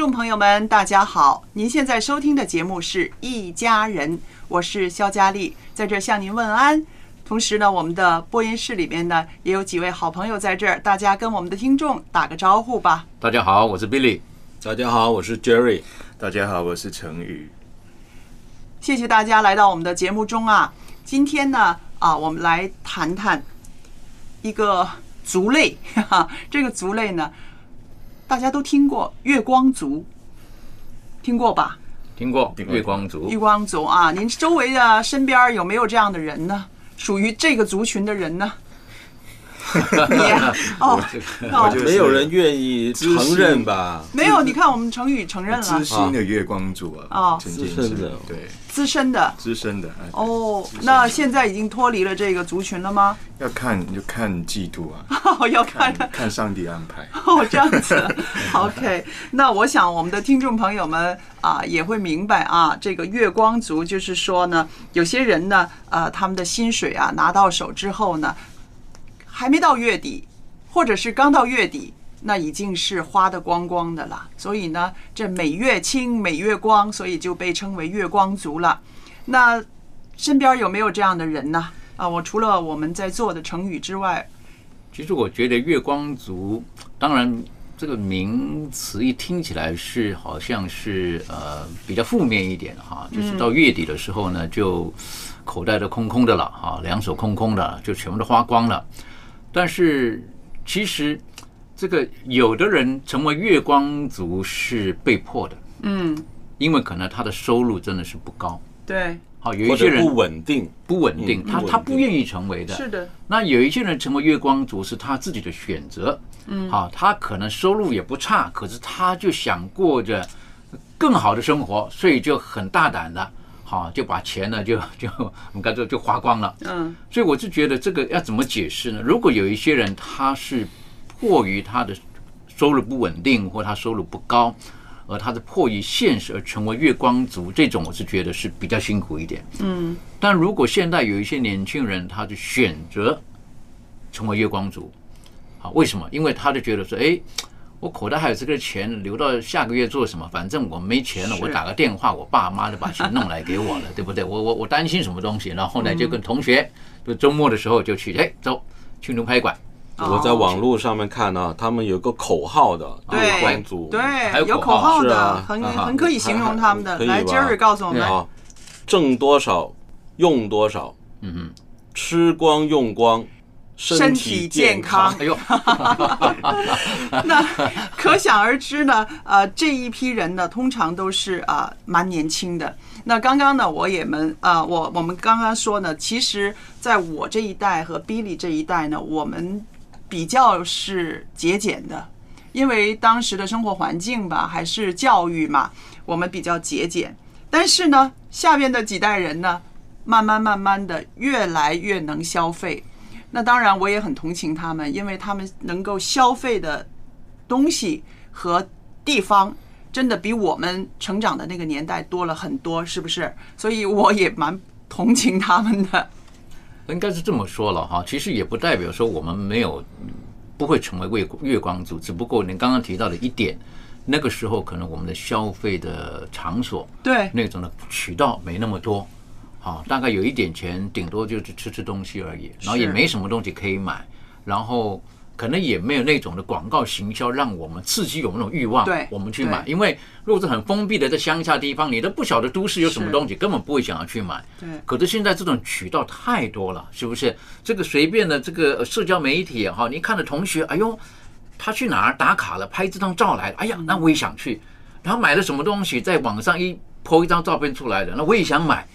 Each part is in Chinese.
众朋友们，大家好！您现在收听的节目是《一家人》，我是肖佳丽，在这儿向您问安。同时呢，我们的播音室里面呢也有几位好朋友在这儿，大家跟我们的听众打个招呼吧。大家好，我是 Billy。大家好，我是 Jerry。大家好，我是陈宇。谢谢大家来到我们的节目中啊！今天呢啊，我们来谈谈一个族类，哈哈，这个族类呢，大家都听过月光族，听过吧？听过月光族。月光族啊，您周围的身边有没有这样的人呢？属于这个族群的人呢？哦，哦没有人愿意承认吧？没有，你看我们成语承认了资深的月光族啊，哦资深的对资深的资深的哎哦。那现在已经脱离了这个族群了吗？要看就看季度啊，哦，要看看看上帝安排。哦，这样子，OK。那我想我们的听众朋友们啊也会明白啊，这个月光族就是说呢，有些人呢，呃，他们的薪水啊拿到手之后呢，还没到月底，或者是刚到月底，那已经是花的光光的了。所以呢，这每月清每月光，所以就被称为月光族了。那身边有没有这样的人呢？啊，我除了我们在做的成语之外，其实我觉得月光族，当然这个名词一听起来是好像是呃比较负面一点哈，就是到月底的时候呢，就口袋都空空的了哈，两手空空的，就全部都花光了。但是其实这个有的人成为月光族是被迫的，嗯，因为可能他的收入真的是不高。对，好，有一些人不稳定，不稳定，他他不愿意成为的。是的，那有一些人成为月光族是他自己的选择，嗯，好，他可能收入也不差，可是他就想过着更好的生活，所以就很大胆的，好，就把钱呢 就就我们刚才就花光了。嗯，所以我是觉得这个要怎么解释呢？如果有一些人他是迫于他的收入不稳定，或他收入不高，而他是迫于现实而成为月光族，这种我是觉得是比较辛苦一点。嗯，但如果现在有一些年轻人，他就选择成为月光族，好，为什么？因为他就觉得说，哎，我口袋还有这个钱，留到下个月做什么？反正我没钱了，我打个电话，我爸妈就把钱弄来给我了，对不对？我我我担心什么东西？然后呢，就跟同学，就周末的时候就去，哎，走，去牛排馆。我在网络上面看到、他们有个口号的对关注，对，有有口号口号的，很很可以形容他们的。来，Jerry 告诉我们，啊，挣多少用多少，嗯哼，吃光用光，身体体健康 哎呦，那可想而知呢，呃，这一批人呢，通常都是啊、蛮年轻的。那刚刚呢，我也们啊、我我们刚刚说呢，其实在我这一代和 Billy 这一代呢，我们比较是节俭的，因为当时的生活环境吧，还是教育嘛，我们比较节俭。但是呢，下边的几代人呢，慢慢慢慢的越来越能消费。那当然，我也很同情他们，因为他们能够消费的东西和地方真的比我们成长的那个年代多了很多，是不是？所以我也蛮同情他们的。应该是这么说了哈，其实也不代表说我们没有不会成为月月光族，只不过您刚刚提到的一点，那个时候可能我们的消费的场所对那种的渠道没那么多，好，大概有一点钱，顶多就是吃吃东西而已，然后也没什么东西可以买，然后。可能也没有那种的广告行销，让我们刺激有那种欲望，对我们去买。因为如果是很封闭的在乡下地方，你都不晓得都市有什么东西，根本不会想要去买。对可是现在这种渠道太多了，是不是？这个随便的这个呃社交媒体哈，你看着同学，哎呦，他去哪儿打卡了，拍这张照来了，哎呀，那我也想去。然后买了什么东西，在网上一 po 一张照片出来的，那我也想买。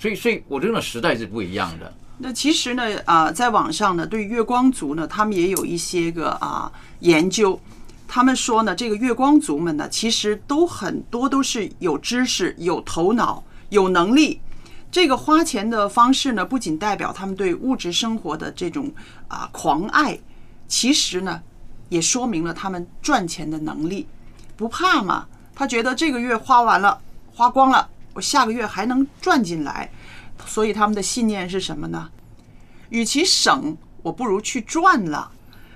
所以，所以我觉得时代是不一样的。那其实呢，啊、在网上呢，对月光族呢，他们也有一些个啊研究。他们说呢，这个月光族们呢，其实都很多都是有知识、有头脑、有能力。这个花钱的方式呢，不仅代表他们对物质生活的这种啊狂爱，其实呢，也说明了他们赚钱的能力。不怕嘛？他觉得这个月花完了，花光了，我下个月还能赚进来。所以他们的信念是什么呢？与其省，我不如去赚了。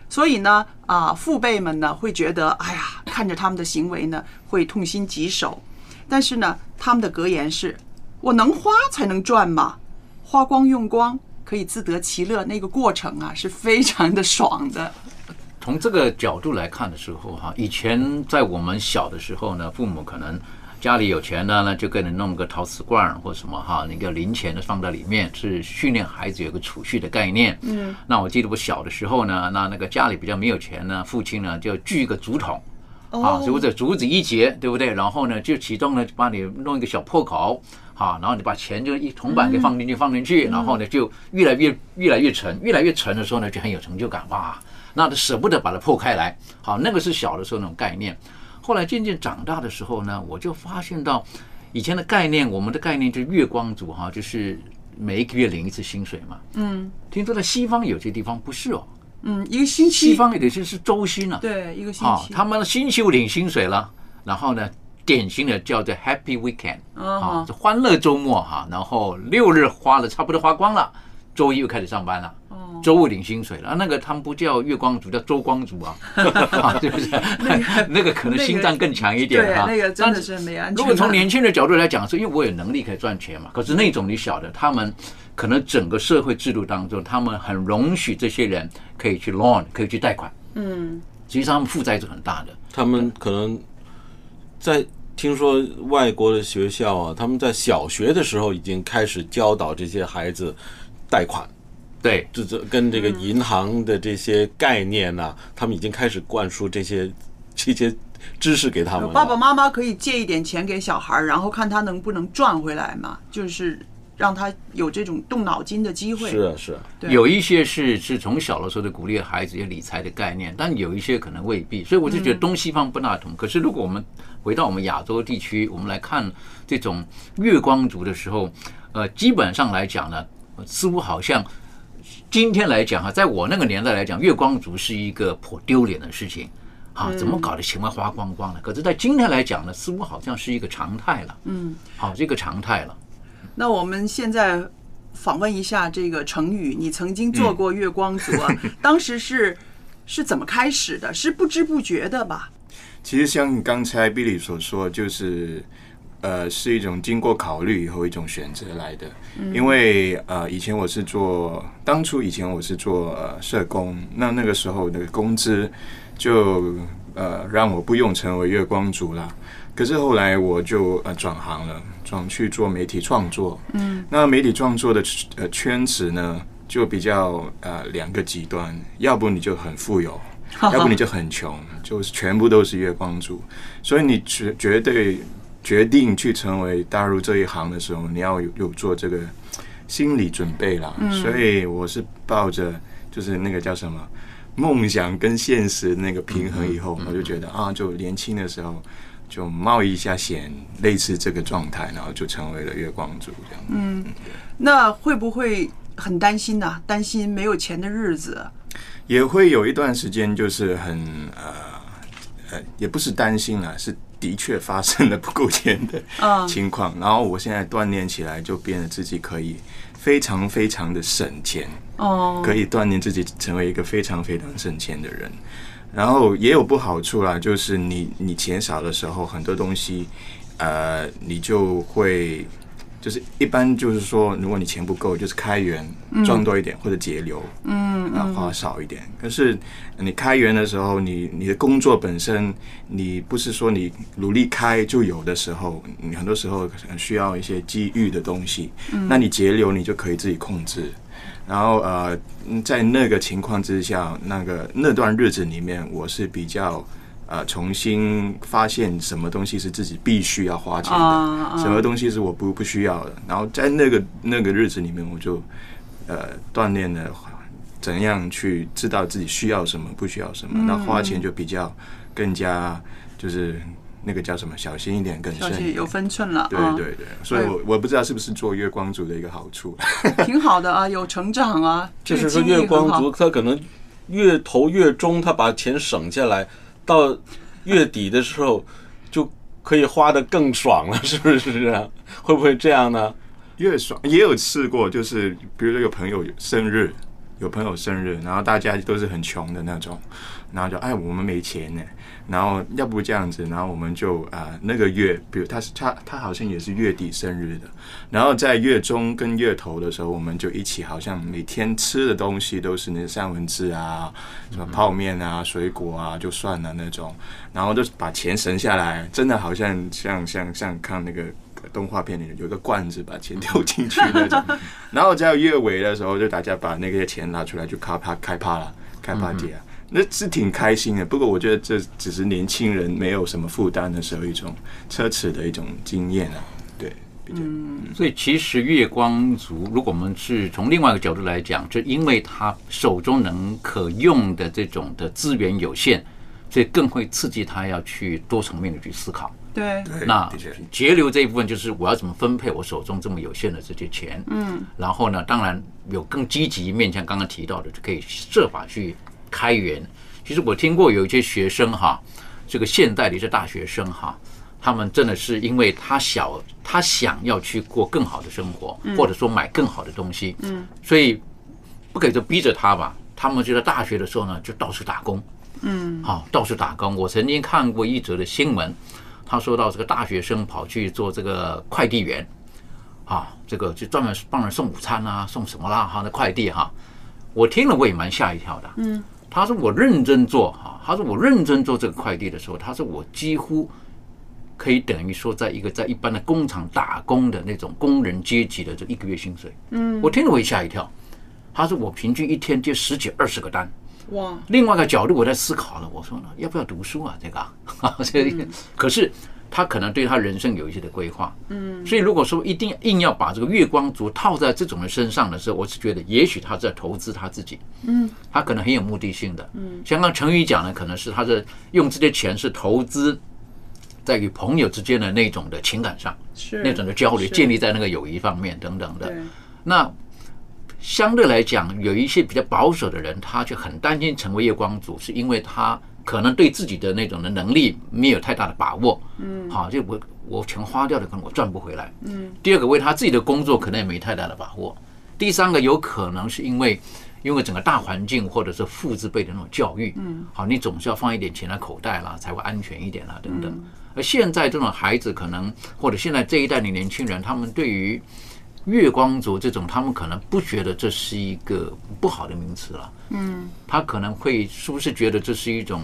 所以呢，啊，父辈们呢会觉得，哎呀，看着他们的行为呢，会痛心疾首。但是呢，他们的格言是：我能花才能赚嘛，花光用光可以自得其乐，那个过程啊是非常的爽的。从这个角度来看的时候，哈，以前在我们小的时候呢，父母可能家里有钱的呢，就给你弄个陶瓷罐儿或什么哈，那个零钱的放在里面，是训练孩子有个储蓄的概念。嗯，那我记得我小的时候呢，那那个家里比较没有钱呢，父亲呢就锯一个竹筒。啊，所以或者竹子一节，对不对？然后呢，就其中呢，帮你弄一个小破口，好，然后你把钱就一铜板给放进去，放进去，然后呢，就越来越越来越沉，越来越沉的时候呢，就很有成就感，哇，那都舍不得把它破开来。好，那个是小的时候那种概念。后来渐渐长大的时候呢，我就发现到以前的概念，我们的概念就是月光族哈，就是每一个月领一次薪水嘛。嗯听说在西方有些地方不是哦，嗯，一个星期，西方有些是周薪啊。对一个星啊，期，他们的星期五领薪水了，然后呢，典型的叫做 Happy Weekend 嗯啊，就欢乐周末哈，然后六日花了差不多花光了，周一又开始上班了。哦周五领薪水了，啊那个他们不叫月光族，叫周光族啊，啊是不是？那个可能心脏更强一点对，哈。那个真的但是没安全感。如果从年轻的角度来讲，是因为我有能力可以赚钱嘛。可是那种你晓得，他们可能整个社会制度当中，他们很容许这些人可以去 loan，可以去贷款。嗯，实际上他们负债是很大的。他们可能在听说外国的学校啊，他们在小学的时候已经开始教导这些孩子贷款，对，这这跟这个银行的这些概念呐、他们已经开始灌输这些这些知识给他们了。爸爸妈妈可以借一点钱给小孩儿，然后看他能不能赚回来嘛，就是让他有这种动脑筋的机会。是啊是啊，有一些是是从小的时候就鼓励孩子有理财的概念，但有一些可能未必，所以我就觉得东西方不大同。可是如果我们回到我们亚洲地区，我们来看这种月光族的时候，呃，基本上来讲呢，似乎好像今天来讲哈，在我那个年代来讲，月光族是一个颇丢脸的事情。啊，怎么搞的钱会花光光了？可是，在今天来讲呢，似乎好像是一个常态了。嗯，好，这个常态了。那我们现在访问一下这个成宇，你曾经做过月光族啊？当时是是怎么开始的？是不知不觉的吧？其实像刚才 Billy 所说，就是呃是一种经过考虑以后一种选择来的。因为呃以前我是做，当初以前我是做呃社工，那那个时候的工资就呃让我不用成为月光族啦。可是后来我就呃转行了，转去做媒体创作。嗯，那媒体创作的呃圈子呢，就比较呃两个极端，要不你就很富有，要不你就很穷，就是全部都是月光族。所以你绝绝对决定去成为大陆这一行的时候，你要有有做这个心理准备啦。嗯所以我是抱着就是那个叫什么梦想跟现实那个平衡以后，我就觉得啊，就年轻的时候。就冒一下险，类似这个状态，然后就成为了月光族这样。嗯，那会不会很担心呢、担心没有钱的日子？也会有一段时间就是很呃呃，也不是担心啦，是的确发生了不够钱的嗯情况，然后我现在锻炼起来就变得自己可以非常非常的省钱，哦，可以锻炼自己成为一个非常非常省钱的人。然后也有不好处啦，就是你你钱少的时候，很多东西，呃，你就会就是一般就是说，如果你钱不够，就是开源赚多一点或者节流，嗯啊花少一点。可是你开源的时候，你你的工作本身，你不是说你努力开就有的时候，你很多时候需要一些机遇的东西，那你节流你就可以自己控制。然后呃，嗯在那个情况之下，那个那段日子里面，我是比较呃重新发现什么东西是自己必须要花钱的，什么东西是我不不需要的。然后在那个那个日子里面，我就呃锻炼了怎样去知道自己需要什么，不需要什么，那花钱就比较更加就是那个叫什么小心一点，更小心有分寸了，啊。对对。对，所以我我不知道是不是做月光族的一个好处。挺好的啊，有成长啊，就是说月光族，他可能越投越中他把钱省下来，到月底的时候就可以花的更爽了，是不是啊？会不会这样呢？越爽也有试过，就是比如说有朋友生日，有朋友生日，然后大家都是很穷的那种，然后就哎我们没钱呢，然后要不这样子，然后我们就啊、那个月，比如他是他他好像也是月底生日的，然后在月中跟月头的时候，我们就一起好像每天吃的东西都是那三文治啊，什么泡面啊、水果啊就算了那种，然后就把钱省下来，真的好像像像像看那个。动画片里有个罐子，把钱丢进去那种，然后在月尾的时候，就大家把那些钱拿出来就开趴开趴了，开 party 啊，那是挺开心的。不过我觉得这只是年轻人没有什么负担的时候一种奢侈的一种经验啊，对，比较所以其实月光族，如果我们是从另外一个角度来讲，就因为他手中能可用的这种的资源有限，所以更会刺激他要去多层面的去思考。对，对那的确节流这一部分就是我要怎么分配我手中这么有限的这些钱，嗯，然后呢，当然有更积极面向刚刚提到的，就可以设法去开源。其实我听过有一些学生哈，这个现代的一些大学生哈，他们真的是因为他小，他想要去过更好的生活，或者说买更好的东西，嗯，所以不可以说逼着他吧。他们就在大学的时候呢，就到处打工，嗯，好，到处打工。我曾经看过一则的新闻，他说到这个大学生跑去做这个快递员，啊，这个就专门帮人送午餐啊，送什么啦哈，那快递哈，我听了我也蛮吓一跳的。嗯，他说我认真做哈，他说我认真做这个快递的时候，他说我几乎可以等于说在一个在一般的工厂打工的那种工人阶级的这一个月薪水。嗯，我听了我也吓一跳。他说我平均一天接十几二十个单。哇，另外一个角度，我在思考了，我说呢，要不要读书啊？这个啊，这个，可是他可能对他人生有一些的规划，嗯，所以如果说一定硬要把这个月光族套在这种人身上的时候，我是觉得也许他在投资他自己，嗯，他可能很有目的性的，嗯，像刚成语讲的，可能是他是用这些钱是投资在与朋友之间的那种的情感上，是那种的交流，建立在那个友谊方面等等的，那相对来讲，有一些比较保守的人，他就很担心成为月光族，是因为他可能对自己的那种的能力没有太大的把握。嗯，好，就我我全花掉了，可能我赚不回来。嗯，第二个为他自己的工作可能也没太大的把握。第三个有可能是因为因为整个大环境或者是父之辈的那种教育，嗯，好，你总是要放一点钱在口袋啦，才会安全一点啦，等等。而现在这种孩子可能或者现在这一代的年轻人，他们对于月光族这种，他们可能不觉得这是一个不好的名词了。嗯，他可能会是不是觉得这是一种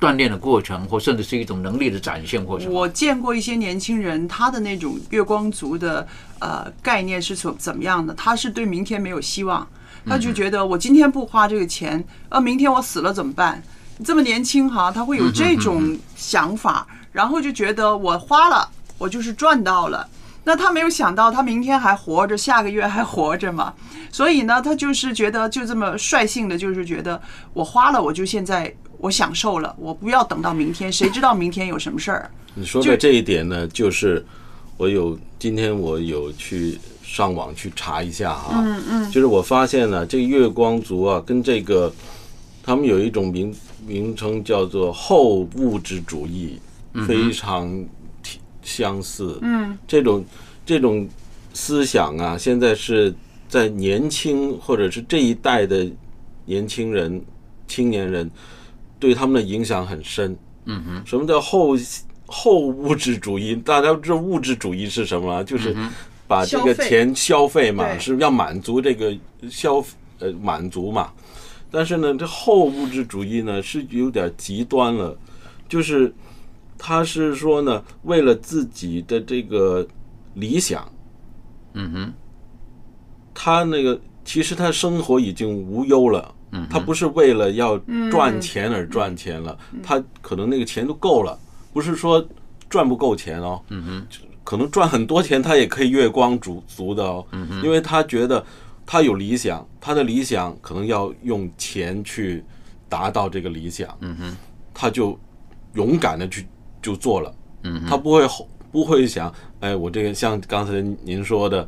锻炼的过程，或甚至是一种能力的展现，或什么？我见过一些年轻人，他的那种月光族的呃概念是怎怎么样的？他是对明天没有希望，他就觉得我今天不花这个钱，呃，明天我死了怎么办？这么年轻哈，他会有这种想法，然后就觉得我花了，我就是赚到了。那他没有想到，他明天还活着，下个月还活着嘛？所以呢，他就是觉得就这么率性的，就是觉得我花了，我就现在我享受了，我不要等到明天，谁知道明天有什么事儿？你说的这一点呢，就是我有今天我有去上网去查一下哈，嗯嗯，就是我发现呢，这个月光族啊，跟这个他们有一种名名称叫做后物质主义非常体相似。嗯，这种这种思想啊，现在是在年轻或者是这一代的年轻人、青年人对他们的影响很深。嗯哼，什么叫后后物质主义？大家知道物质主义是什么吗？就是把这个钱消费嘛，对是要满足这个消呃满足嘛。但是呢，这后物质主义呢是有点极端了，就是他是说呢，为了自己的这个理想，嗯哼，他那个其实他生活已经无忧了。嗯，他不是为了要赚钱而赚钱了，他可能那个钱都够了，不是说赚不够钱哦。嗯哼，可能赚很多钱，他也可以月光族足的哦。嗯哼，因为他觉得他有理想，他的理想可能要用钱去达到这个理想。嗯哼，他就勇敢的去就做了。嗯，他不会后不会想，哎，我这个像刚才您说的，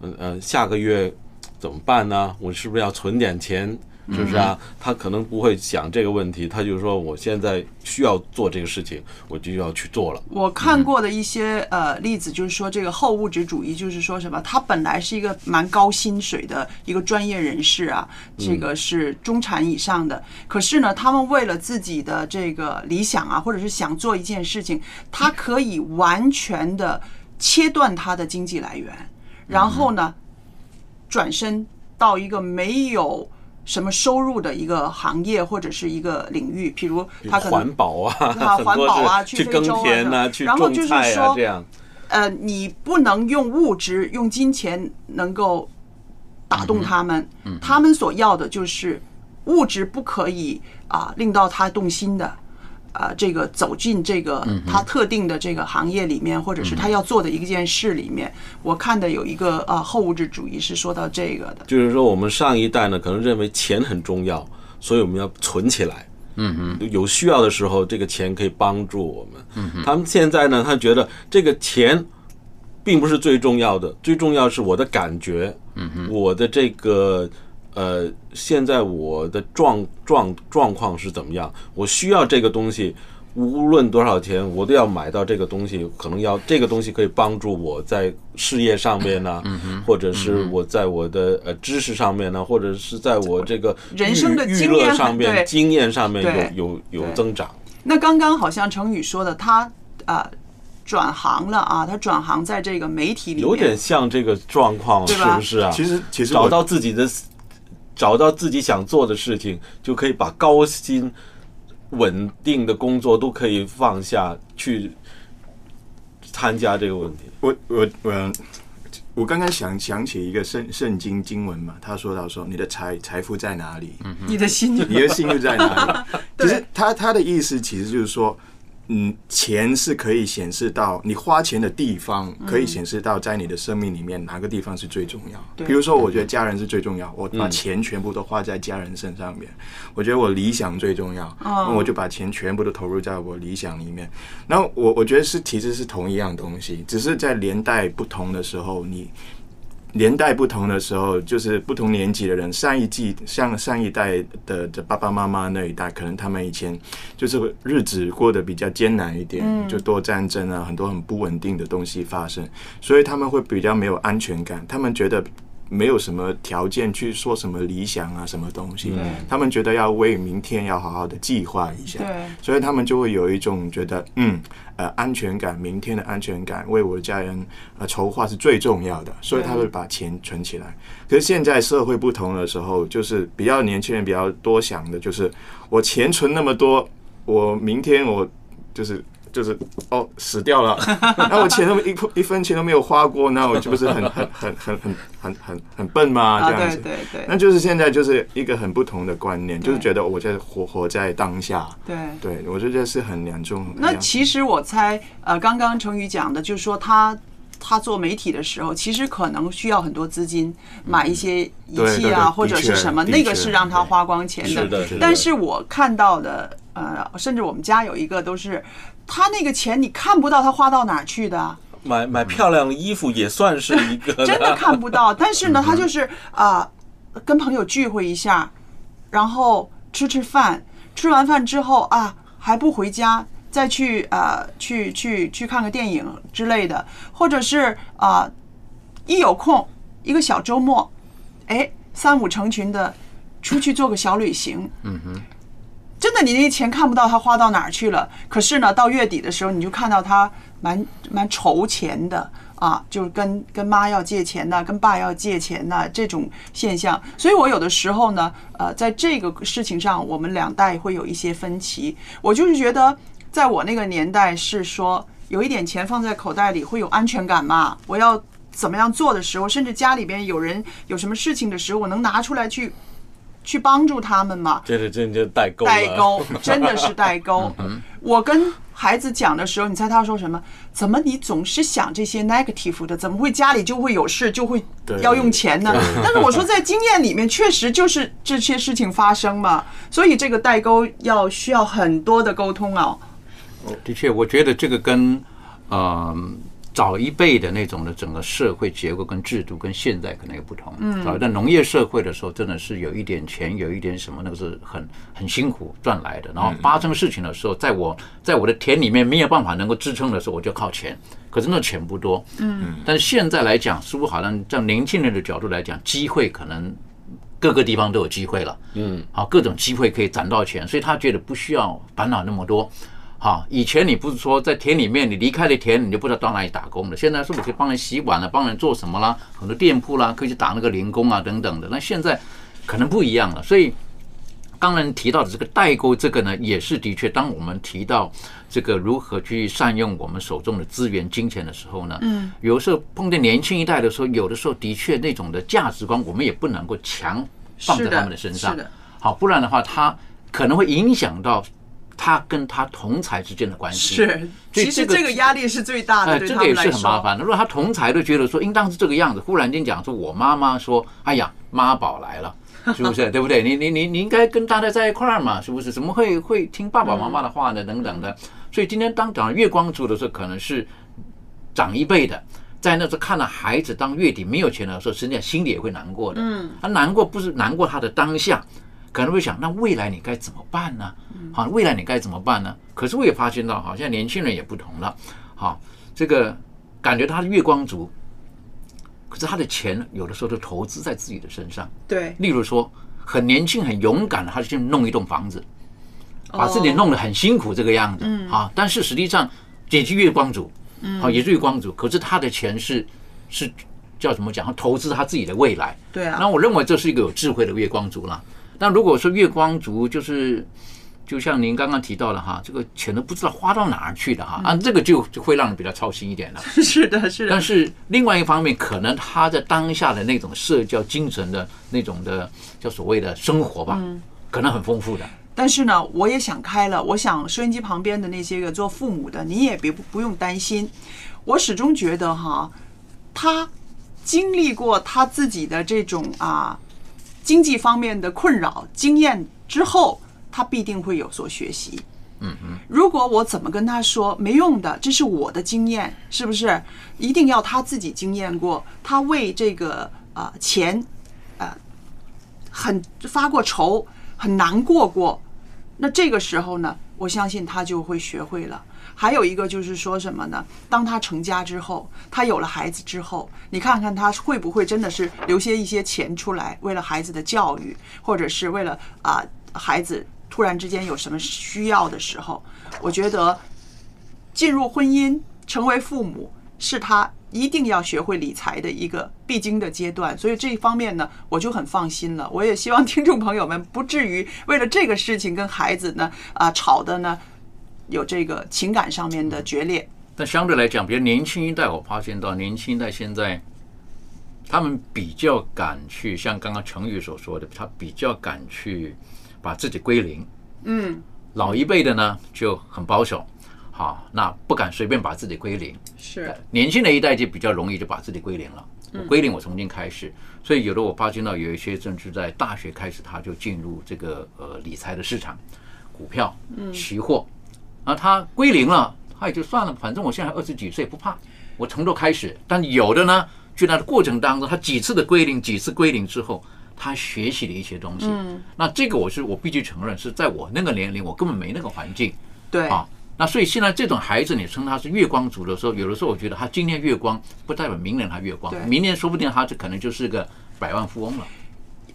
嗯呃，下个月怎么办呢？我是不是要存点钱？是不是啊？他可能不会想这个问题，他就是说我现在需要做这个事情，我就要去做了。我看过的一些呃例子，就是说这个后物质主义，就是说什么，他本来是一个蛮高薪水的一个专业人士啊，这个是中产以上的，可是呢，他们为了自己的这个理想啊，或者是想做一件事情，他可以完全的切断他的经济来源，然后呢，转身到一个没有。什么收入的一个行业或者是一个领域，譬如他可能环保啊，啊 环保啊，去耕田啊，去然后就是说这样，呃，你不能用物质、用金钱能够打动他们，嗯他们所要的就是物质不可以啊令到他动心的。啊，这个走进这个他特定的这个行业里面，或者是他要做的一件事里面，我看的有一个呃后物质主义是说到这个的，就是说我们上一代呢可能认为钱很重要，所以我们要存起来，嗯嗯，有需要的时候这个钱可以帮助我们。嗯哼，他们现在呢，他觉得这个钱并不是最重要的，最重要是我的感觉，嗯哼，我的这个。呃，现在我的状状状况是怎么样？我需要这个东西，无论多少钱，我都要买到这个东西。可能要这个东西可以帮助我在事业上面呢，或者是我在我的呃知识上面呢，或者是在我这个人生的娱乐上面、经验上面有有有增长。那刚刚好像成宇说的，他啊转行了啊，他转行在这个媒体里面，有点像这个状况，是不是啊？其实其实找到自己的。找到自己想做的事情，就可以把高薪、稳定的工作都可以放下去参加这个问题。我我我我刚刚想想起一个圣圣经经文嘛，他说到说你的财财富在哪里？你的心，你的心就在哪里？其实他他的意思其实就是说。嗯，钱是可以显示到你花钱的地方，可以显示到在你的生命里面哪个地方是最重要。比如说，我觉得家人是最重要，我把钱全部都花在家人身上面。我觉得我理想最重要，那我就把钱全部都投入在我理想里面。然后我我觉得是其实是同一样东西，只是在年代不同的时候你。年代不同的时候，就是不同年纪的人。上一季像上一代的的爸爸妈妈那一代，可能他们以前就是日子过得比较艰难一点，就多战争啊，很多很不稳定的东西发生，所以他们会比较没有安全感。他们觉得没有什么条件去说什么理想啊，什么东西，他们觉得要为明天要好好的计划一下，所以他们就会有一种觉得，嗯。呃，安全感，明天的安全感，为我的家人呃筹划是最重要的，所以他会把钱存起来。可是现在社会不同的时候，就是比较年轻人比较多想的，就是我钱存那么多，我明天我就是就是哦死掉了，那我钱都一一分钱都没有花过，那我就不是很很很很很很很很笨吗？这样子，对对，那就是现在就是一个很不同的观念，就是觉得我在活活在当下。对，对我觉得是很两种。那其实我猜，呃，刚刚成宇讲的，就是说他他做媒体的时候，其实可能需要很多资金买一些仪器啊，或者是什么，那个是让他花光钱的。但是我看到的，呃，甚至我们家有一个都是，他那个钱你看不到他花到哪儿去的。买买漂亮的衣服也算是一个，真的看不到。但是呢，他就是啊，跟朋友聚会一下，然后吃吃饭，吃完饭之后啊，还不回家，再去呃去去去看个电影之类的，或者是啊、一有空一个小周末，哎，三五成群的出去做个小旅行，嗯哼，真的，你那些钱看不到他花到哪儿去了。可是呢，到月底的时候，你就看到他蛮蛮筹钱的啊，就是跟跟妈要借钱呐，跟爸要借钱呐这种现象。所以我有的时候呢，呃，在这个事情上，我们两代会有一些分歧。我就是觉得，在我那个年代是说，有一点钱放在口袋里会有安全感嘛。我要怎么样做的时候，甚至家里边有人有什么事情的时候，我能拿出来去去帮助他们嘛。这是真就代沟。代 沟真的是代沟。我跟孩子讲的时候，你猜他说什么？怎么你总是想这些 negative 的？怎么会家里就会有事，就会要用钱呢？但是我说，在经验里面，确实就是 这些事情发生嘛。所以这个代沟要需要很多的沟通啊。的确，我觉得这个跟呃早一辈的那种的整个社会结构跟制度跟现在可能也不同。嗯早在农业社会的时候，真的是有一点钱，有一点什么，那个是很很辛苦赚来的。然后发生事情的时候，在我在我的田里面没有办法能够支撑的时候，我就靠钱。可是那钱不多，嗯但是现在来讲，似乎好像在年轻人的角度来讲，机会可能各个地方都有机会了。嗯，好，各种机会可以攒到钱，所以他觉得不需要烦恼那么多。好，以前你不是说在田里面，你离开了田，你就不知道到哪里打工了。现在是不是可以帮人洗碗了，帮人做什么啦？很多店铺啦，可以去打那个零工啊等等的。那现在可能不一样了，所以刚才提到的这个代沟，这个呢，也是的确，当我们提到这个如何去善用我们手中的资源、金钱的时候呢，嗯，有时候碰见年轻一代的时候，有的时候的确那种的价值观，我们也不能够强放在他们的身上是的。好，不然的话，他可能会影响到他跟他同才之间的关系。是，其实这个压力是最大的，这个也。是很麻烦的。如果他同才都觉得说应当是这个样子，忽然间讲说我妈妈说，哎呀，妈宝来了，是不是？对不对？你你你你应该跟大家在一块儿嘛，是不是？怎么会会听爸爸妈妈的话呢？等等的。所以今天当讲月光族的时候，可能是长一辈的。在那时候看到孩子当月底没有钱的时候，实际上心里也会难过的。嗯，他难过不是难过他的当下，可能会想，那未来你该怎么办呢？好，未来你该怎么办呢？可是我也发现到，好像年轻人也不同了。好，这个感觉他是月光族，可是他的钱有的时候都投资在自己的身上。对，例如说，很年轻、很勇敢的，他就去弄一栋房子，把自己哦弄得很辛苦这个样子。嗯啊，但是实际上也是月光族，嗯好，也是月光族，可是他的钱是是叫怎么讲？投资他自己的未来。对啊那我认为这是一个有智慧的月光族啦。那如果说月光族就是。就像您刚刚提到的哈，这个钱都不知道花到哪儿去的哈，啊，这个就就会让人比较操心一点了。是的，是的。但是另外一方面，可能他在当下的那种社交精神的那种的叫所谓的生活吧，嗯可能很丰富的。但是呢，我也想开了。我想收音机旁边的那些个做父母的，你也别不不用担心。我始终觉得哈，他经历过他自己的这种啊经济方面的困扰经验之后，他必定会有所学习。嗯嗯，如果我怎么跟他说没用的，这是我的经验，是不是？一定要他自己经验过，他为这个呃钱呃很发过愁，很难过过。那这个时候呢，我相信他就会学会了。还有一个就是说什么呢？当他成家之后，他有了孩子之后，你看看他会不会真的是留些一些钱出来，为了孩子的教育，或者是为了啊、孩子突然之间有什么需要的时候，我觉得进入婚姻成为父母是他一定要学会理财的一个必经的阶段，所以这一方面呢，我就很放心了。我也希望听众朋友们不至于为了这个事情跟孩子呢啊、吵的呢有这个情感上面的决裂。但相对来讲，比如年轻一代，我发现到年轻一代现在，他们比较敢去，像刚刚成宇所说的，他比较敢去把自己归零。嗯，老一辈的呢就很保守，好，那不敢随便把自己归零。是年轻的一代就比较容易就把自己归零了。我嗯归零，我重新开始。所以有的我发现到有一些甚至在大学开始，他就进入这个呃理财的市场，股票、嗯期货，啊，他归零了，他也就算了，反正我现在二十几岁不怕，我从头开始。但有的呢，就在过程当中，他几次的归零，几次归零之后，他学习了一些东西。嗯那这个我是我必须承认，是在我那个年龄，我根本没那个环境。对啊，那所以现在这种孩子，你称他是月光族的时候，有的时候我觉得他今天月光，不代表明年他月光，明年说不定他就可能就是个百万富翁了。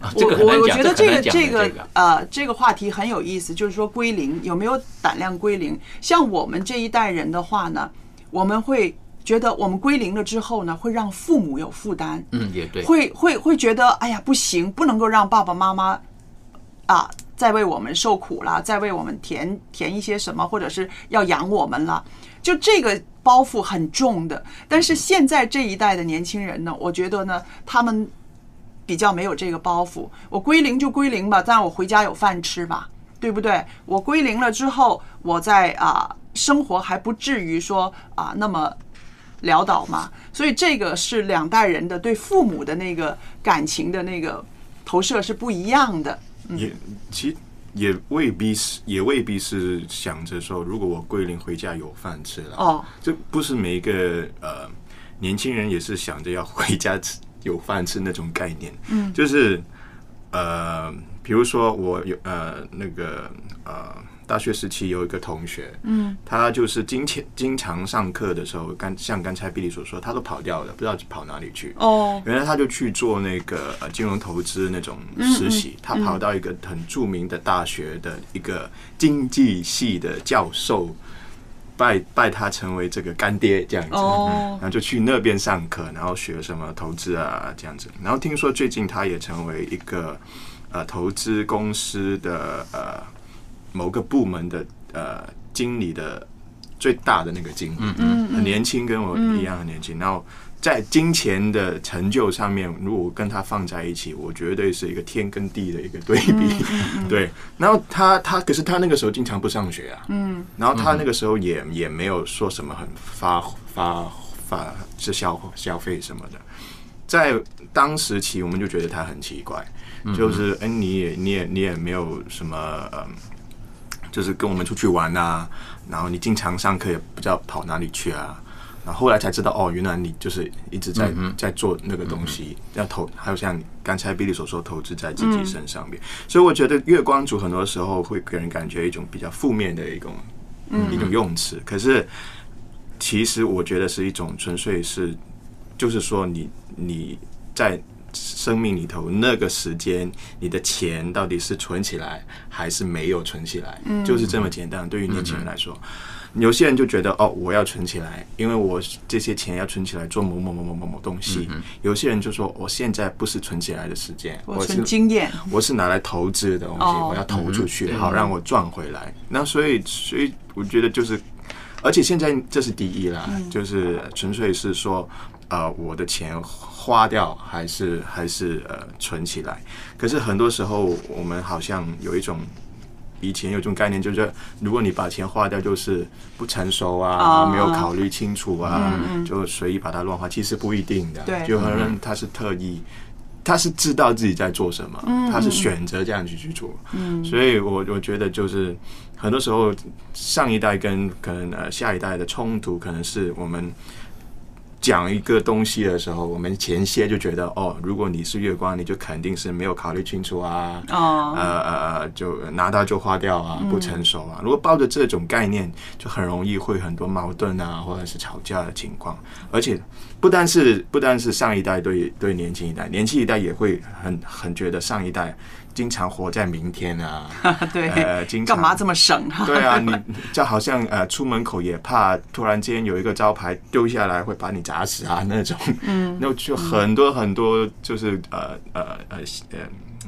啊，我我我觉得这个这个呃这个话题很有意思，就是说归零有没有胆量归零？像我们这一代人的话呢，我们会觉得我们归零了之后呢，会让父母有负担，嗯，也对，会会会觉得哎呀不行，不能够让爸爸妈妈啊再为我们受苦了，再为我们填填一些什么，或者是要养我们了，就这个包袱很重的。但是现在这一代的年轻人呢，我觉得呢，他们比较没有这个包袱，我归零就归零吧，但我回家有饭吃吧，对不对？我归零了之后，我在啊生活还不至于说啊那么潦倒嘛。所以这个是两代人的对父母的那个感情的那个投射是不一样的。也其实也未必是，也未必是想着说，如果我归零回家有饭吃了。哦，这不是每一个呃年轻人也是想着要回家吃有饭吃那种概念。嗯就是呃，比如说我有呃那个呃大学时期有一个同学，嗯他就是经常经常上课的时候，刚像刚才比利所说，他都跑掉了，不知道跑哪里去。哦原来他就去做那个呃金融投资那种实习，他跑到一个很著名的大学的一个经济系的教授。拜拜他成为这个干爹这样子，哦。然后就去那边上课，然后学什么投资啊这样子。然后听说最近他也成为一个呃投资公司的呃某个部门的呃经理的最大的那个经理，嗯嗯很年轻，跟我一样很年轻。然后在金钱的成就上面，如果跟他放在一起，我绝对是一个天跟地的一个对比。对，然后他他可是他那个时候经常不上学啊，嗯。然后他那个时候也也没有说什么很发发发是消消费什么的，在当时起我们就觉得他很奇怪，就是哎、你也你也你也没有什么嗯，就是跟我们出去玩啊，然后你经常上课也不知道跑哪里去啊。然后后来才知道，哦，原来你就是一直在、在做那个东西，要投，还有像刚才 Billy 所说，投资在自己身上面。所以我觉得月光族很多时候会给人感觉一种比较负面的一种、一种用词，可是其实我觉得是一种纯粹是，就是说你你在生命里头那个时间，你的钱到底是存起来还是没有存起来，就是这么简单。对于年轻人来说。有些人就觉得哦，我要存起来，因为我这些钱要存起来做某某某某某某东西。有些人就说，我现在不是存起来的时间，我是存经验，我是拿来投资的东西，哦我要投出去，好让我赚回来。那所以，所以我觉得就是，而且现在这是第一啦，就是纯粹是说，呃，我的钱花掉还是还是呃存起来。可是很多时候，我们好像有一种。以前有一种概念，就是如果你把钱花掉，就是不成熟啊，啊没有考虑清楚啊，就随意把它乱花。其实不一定的，对就可能他是特意，他是知道自己在做什么，他是选择这样去去做。所以我我觉得就是很多时候上一代跟可能呃下一代的冲突，可能是我们。讲一个东西的时候，我们前些就觉得哦，如果你是月光，你就肯定是没有考虑清楚啊，哦呃呃呃，就拿到就花掉啊，不成熟啊。如果抱着这种概念，就很容易会很多矛盾啊，或者是吵架的情况。而且不单是不单是上一代对对年轻一代，年轻一代也会很很觉得上一代经常活在明天啊，对，呃，经常干嘛这么省啊？对啊，你就好像呃，出门口也怕突然间有一个招牌丢下来会把你砸死啊那种，嗯，那就很多很多就是呃呃呃呃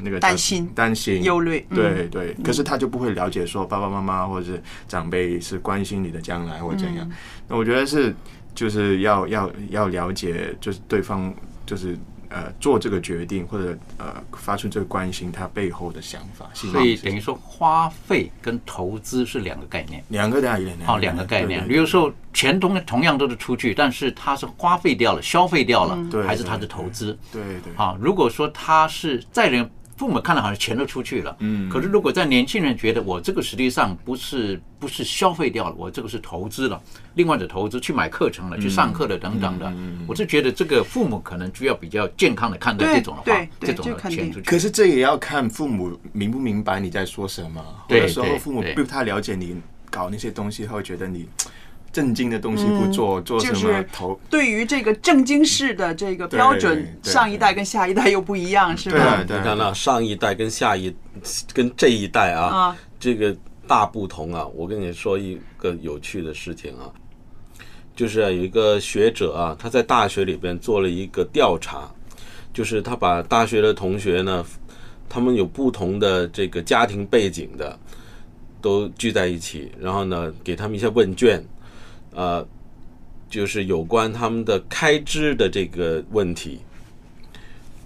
那个担心担心。忧虑嗯。对对，可是他就不会了解说爸爸妈妈或者是长辈是关心你的将来或怎样，嗯。那我觉得是就是要要要了解就是对方就是。呃，做这个决定或者呃发出这个关心，他背后的想法，所以等于说花费跟投资是两个概念。两个概念，好，两个概念。比如说钱同同样都是出去，但是他是花费掉了、消费掉了，对还是他的投资？对对，啊，如果说他是在人父母看了好像钱都出去了，嗯。可是如果在年轻人觉得我这个实际上不是不是消费掉了，我这个是投资了，另外的投资去买课程了、去上课了等等的，我是觉得这个父母可能就要比较健康的看待这种的话这种的钱出去。可是这也要看父母明不明白你在说什么。对有的时候父母对。不太了解你搞那些东西，他会觉得你正经的东西不做，做什么嗯就是投对于这个正经式的这个标准，上一代跟下一代又不一样，是吧？你看那，上一代跟下一跟这一代啊，啊这个大不同啊。我跟你说一个有趣的事情啊，就是有一个学者啊，他在大学里边做了一个调查，就是他把大学的同学呢，他们有不同的这个家庭背景的，都聚在一起，然后呢，给他们一些问卷，呃，就是有关他们的开支的这个问题，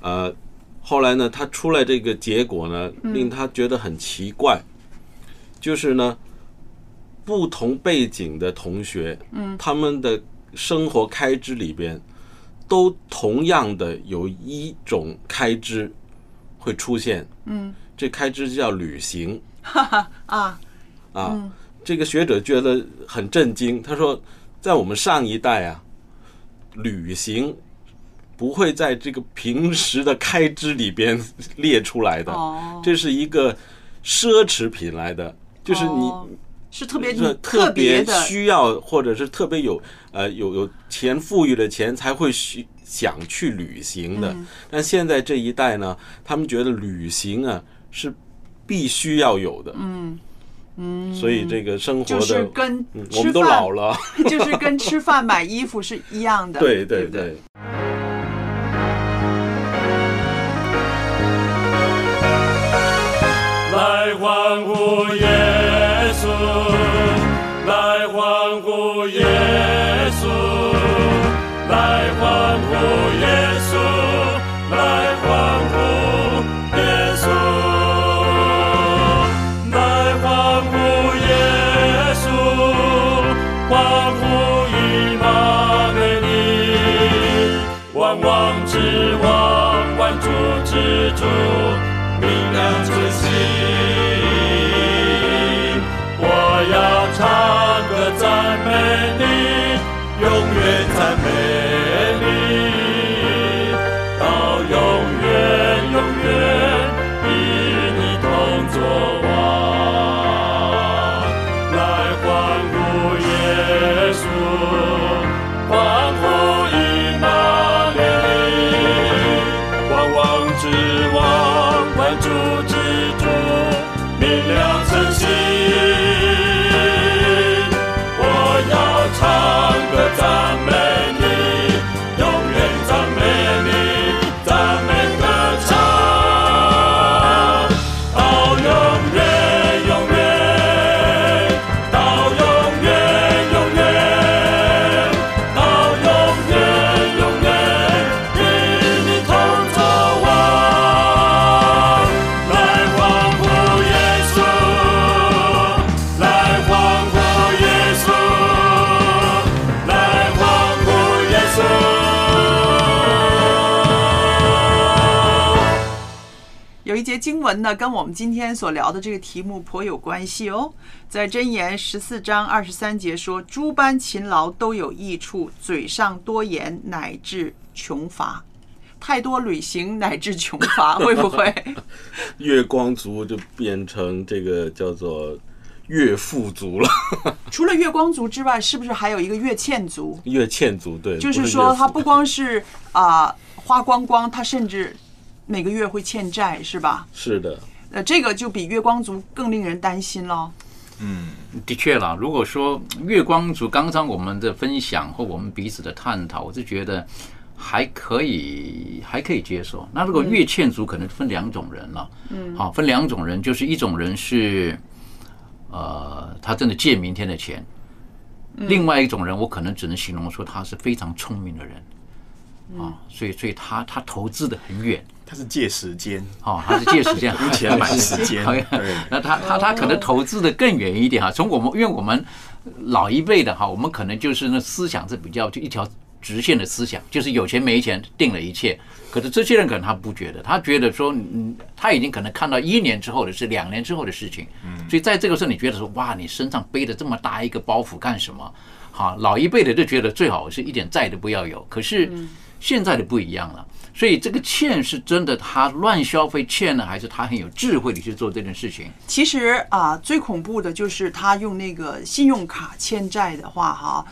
呃，后来呢，他出来这个结果呢，令他觉得很奇怪，就是呢，不同背景的同学，嗯。他们的生活开支里边，都同样的有一种开支会出现，嗯，这开支叫旅行。哈哈啊，啊。嗯这个学者觉得很震惊，他说，在我们上一代啊，旅行不会在这个平时的开支里边列出来的，哦这是一个奢侈品来的，就是你。哦是特别是特别需要，或者是特别有呃有有钱富裕的钱才会需想去旅行的。嗯但现在这一代呢，他们觉得旅行啊是必须要有的。嗯嗯，所以这个生活的，就是跟我们都饭老了，就是跟吃饭买衣服是一样的。对对对对。来欢呼之主。明亮节经文呢，跟我们今天所聊的这个题目颇有关系哦。在箴言十四章二十三节说：“诸般勤劳都有益处，嘴上多言乃至穷乏。”太多旅行乃至穷乏，会不会？月光族就变成这个叫做月富族了，除了月光族之外，是不是还有一个月欠族？月欠族对，就是说，他不光是啊、花光光，他甚至每个月会欠债，是吧？是的，呃，这个就比月光族更令人担心咯。嗯，的确啦。如果说月光族，刚刚我们的分享和我们彼此的探讨，我是觉得还可以，还可以接受。那如果月欠族，可能分两种人了。嗯好，分两种人，就是一种人是，呃，他真的借明天的钱；嗯另外一种人，我可能只能形容说他是非常聪明的人嗯啊，所以所以他他投资的很远。他是借时间，哦，他是借时间 用钱买时间对那他他他可能投资的更远一点哈。从我们因为我们老一辈的哈，我们可能就是那思想是比较就一条直线的思想，就是有钱没钱定了一切。可是这些人可能他不觉得，他觉得说，嗯，他已经可能看到一年之后的事，两年之后的事情。嗯所以在这个时候，你觉得说，哇，你身上背着这么大一个包袱干什么？好，老一辈的就觉得最好是一点债都不要有。可是现在的不一样了。所以这个欠是真的他乱消费欠呢，还是他很有智慧的去做这件事情？其实啊，最恐怖的就是他用那个信用卡欠债的话，哈，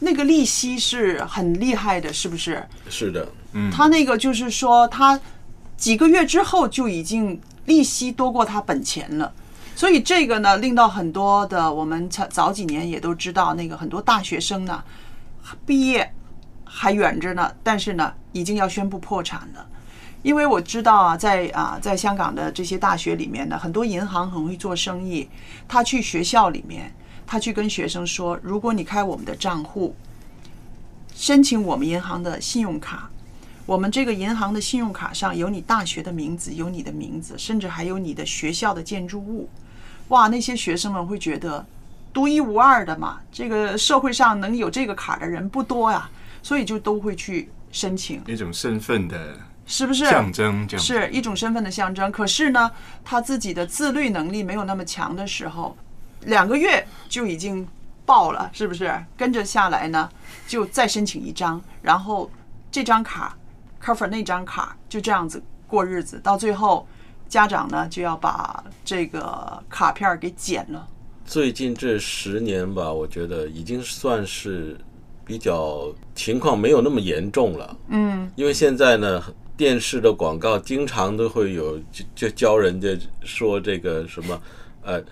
那个利息是很厉害的，是不是？是的，嗯他那个就是说，他几个月之后就已经利息多过他本钱了，所以这个呢，令到很多的我们早早几年也都知道，那个很多大学生呢，毕业还远着呢，但是呢，已经要宣布破产了。因为我知道啊，在啊，在香港的这些大学里面呢，很多银行很会做生意。他去学校里面，他去跟学生说，如果你开我们的账户，申请我们银行的信用卡，我们这个银行的信用卡上有你大学的名字，有你的名字，甚至还有你的学校的建筑物。哇，那些学生们会觉得独一无二的嘛，这个社会上能有这个卡的人不多呀，所以就都会去申请。一种身份的是不是象征？是一种身份的象征。可是呢，他自己的自律能力没有那么强的时候，两个月就已经爆了，是不是？跟着下来呢，就再申请一张，然后这张卡 cover 那张卡，就这样子过日子，到最后家长呢就要把这个卡片给剪了。最近这十年吧，我觉得已经算是比较情况没有那么严重了。嗯，因为现在呢，电视的广告经常都会有就就教人家说这个什么呃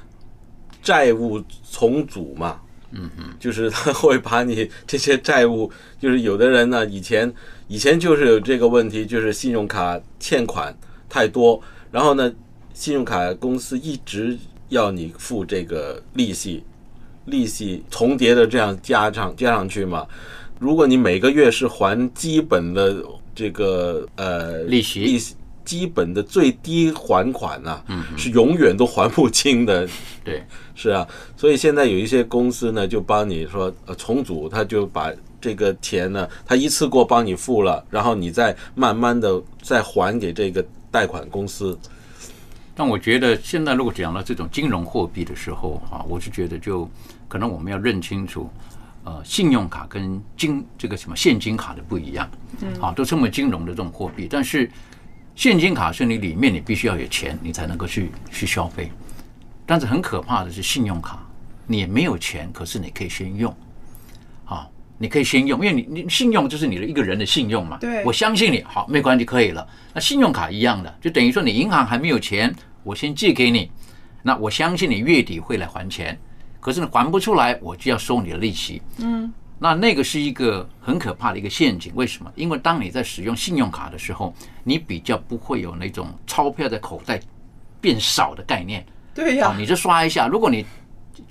债务重组嘛，嗯嗯，就是他会把你这些债务，就是有的人呢以前以前就是有这个问题，就是信用卡欠款太多，然后呢，信用卡公司一直要你付这个利息，利息重叠的这样加上加上去嘛。如果你每个月是还基本的这个呃利息利息基本的最低还款呐、嗯嗯是永远都还不清的。对，是啊，所以现在有一些公司呢，就帮你说呃重组，他就把这个钱呢，他一次过帮你付了，然后你再慢慢的再还给这个贷款公司。但我觉得现在如果讲到这种金融货币的时候啊，我是觉得就可能我们要认清楚，呃，信用卡跟金这个什么现金卡的不一样，嗯啊，都称为金融的这种货币，但是现金卡是你里面你必须要有钱，你才能够去去消费。但是很可怕的是信用卡，你也没有钱，可是你可以先用，啊，你可以先用，因为你你信用就是你的一个人的信用嘛。对我相信你，好，没关系，可以了。那信用卡一样的，就等于说你银行还没有钱，我先借给你，那我相信你月底会来还钱，可是你还不出来，我就要收你的利息。嗯，那那个是一个很可怕的一个陷阱。为什么？因为当你在使用信用卡的时候，你比较不会有那种钞票在口袋变少的概念。对呀、啊，你就刷一下，如果你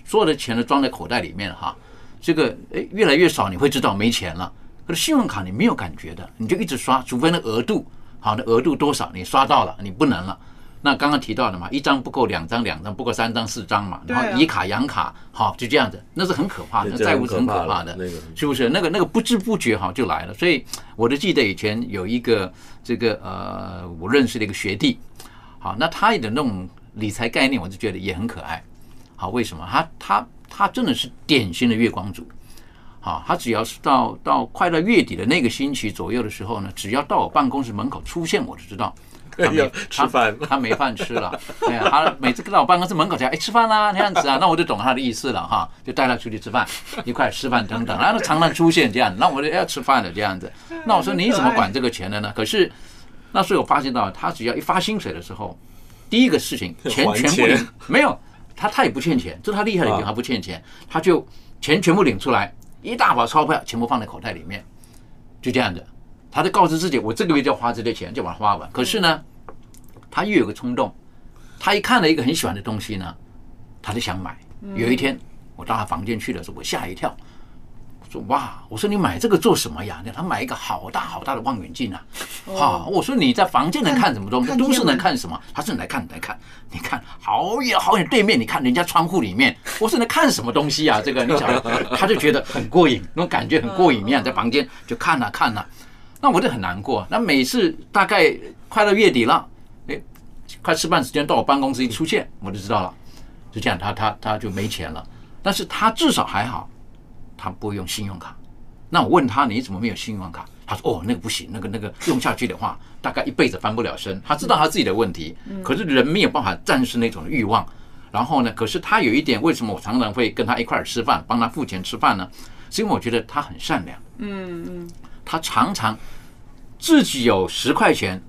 所有的钱都装在口袋里面哈，这个诶越来越少，你会知道没钱了。可是信用卡你没有感觉的，你就一直刷，除非那额度好，那额度多少你刷到了，你不能了。那刚刚提到的嘛，一张不够两张，两张不够三张四张嘛，然后以卡养卡，好就这样子，那是很可怕的，那债务是很很可怕的，是不是？那个那个不知不觉哈就来了。所以我就记得以前有一个这个呃，我认识的一个学弟，好，那他的那种理财概念，我就觉得也很可爱。好，为什么？他他他真的是典型的月光族。好，他只要是到到快到月底的那个星期左右的时候呢，只要到我办公室门口出现，我就知道 没吃饭他他没饭吃了。对啊，他每次到我办公室门口讲，哎，吃饭啦，那样子啊，那我就懂他的意思了哈，就带他出去吃饭，一块吃饭等等，然后常常出现这样，那我就要吃饭了这样子。那我说你怎么管这个钱的呢？可是那时候我发现到，他只要一发薪水的时候，第一个事情钱全部领没有，他他也不欠钱，这是他厉害的地方，啊他不欠钱，他就钱全部领出来，一大把钞票全部放在口袋里面，就这样子，他就告知自己，我这个月就要花这些钱，就把它花完。可是呢，他又有个冲动，他一看了一个很喜欢的东西呢，他就想买。有一天我到他房间去的时候，我吓一跳，我说哇，我说你买这个做什么呀？他买一个好大好大的望远镜啊！哈、我说你在房间能看什么东西？看都市能看什么？他说你来看，你来看，你看好远好远对面，你看人家窗户里面。我说你看什么东西啊？这个你想，他就觉得很过瘾，那种感觉很过瘾一样，在房间就看啊看啊。那我就很难过。那每次大概快到月底了，哎，快吃饭时间到我办公室一出现，我就知道了，就这样，他他他就没钱了。但是他至少还好，他不用信用卡，那我问他你怎么没有信用卡？他说哦那个不行，那个那个用下去的话，大概一辈子翻不了身。他知道他自己的问题，可是人没有办法战胜那种欲望。然后呢，可是他有一点，为什么我常常会跟他一块儿吃饭，帮他付钱吃饭呢？是因为我觉得他很善良。嗯嗯，他常常自己有十块钱，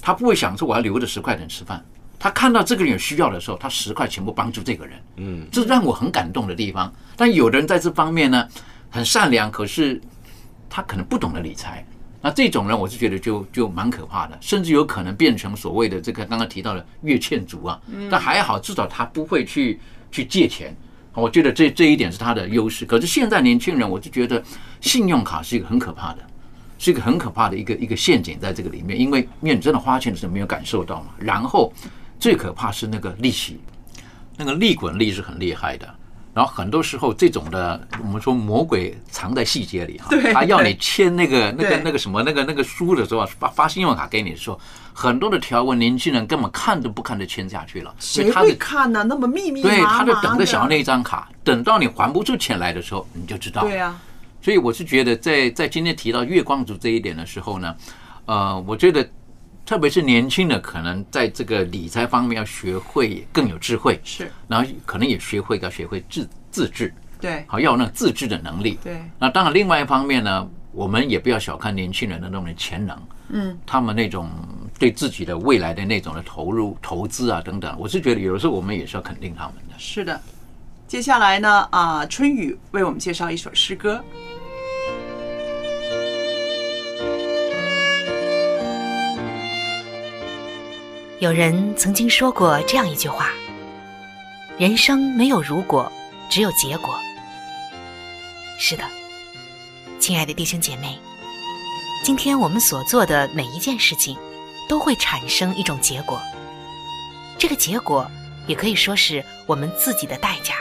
他不会想说我要留着十块钱吃饭。他看到这个人有需要的时候，他十块全部帮助这个人。嗯，这让我很感动的地方。但有的人在这方面呢，很善良，可是他可能不懂得理财。那这种人，我是觉得就就蛮可怕的，甚至有可能变成所谓的这个刚刚提到的月欠族啊。但还好，至少他不会去去借钱。我觉得这这一点是他的优势。可是现在年轻人，我就觉得信用卡是一个很可怕的，是一个很可怕的一个一个陷阱在这个里面，因为因为你真的花钱的时候没有感受到嘛。然后最可怕是那个利息，那个利滚利是很厉害的。然后很多时候这种的，我们说魔鬼藏在细节里哈，对他要你签那个那个那个什么那个那个书的时候，发发信用卡给你的时候，很多的条文年轻人根本看都不看就签下去了，谁会看呢？那么秘密对，他就等着想要那一张卡，等到你还不出钱来的时候，你就知道。对啊，所以我是觉得在，在今天提到月光族这一点的时候呢，呃，我觉得特别是年轻的，可能在这个理财方面要学会更有智慧，是，然后可能也学会要学会自自制，对。好要有那种自制的能力。对，那当然，另外一方面呢，我们也不要小看年轻人的那种潜能，嗯，他们那种对自己的未来的那种的投入、投资啊等等，我是觉得有的时候我们也是要肯定他们的。是的。接下来呢，啊，春雨为我们介绍一首诗歌。有人曾经说过这样一句话：“人生没有如果，只有结果。”是的，亲爱的弟兄姐妹，今天我们所做的每一件事情，都会产生一种结果。这个结果也可以说是我们自己的代价。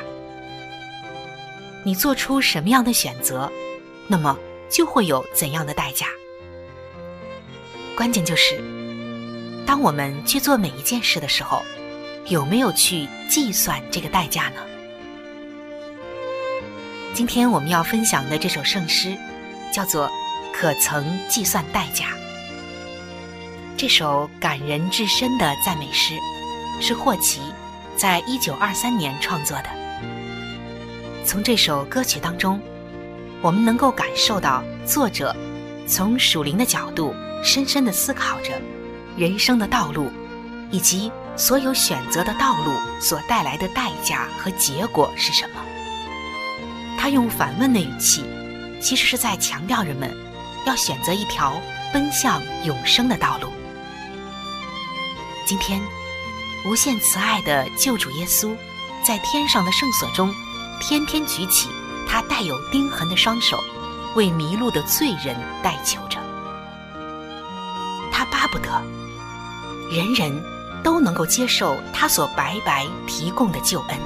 你做出什么样的选择，那么就会有怎样的代价。关键就是。当我们去做每一件事的时候，有没有去计算这个代价呢？今天我们要分享的这首圣诗，叫做《可曾计算代价》。这首感人至深的赞美诗，是霍奇在一九二三年创作的。从这首歌曲当中，我们能够感受到作者从属灵的角度深深的思考着。人生的道路，以及所有选择的道路所带来的代价和结果是什么？他用反问的语气，其实是在强调人们要选择一条奔向永生的道路。今天，无限慈爱的救主耶稣，在天上的圣所中，天天举起他带有钉痕的双手，为迷路的罪人代求着。他巴不得。人人都能够接受他所白白提供的救恩，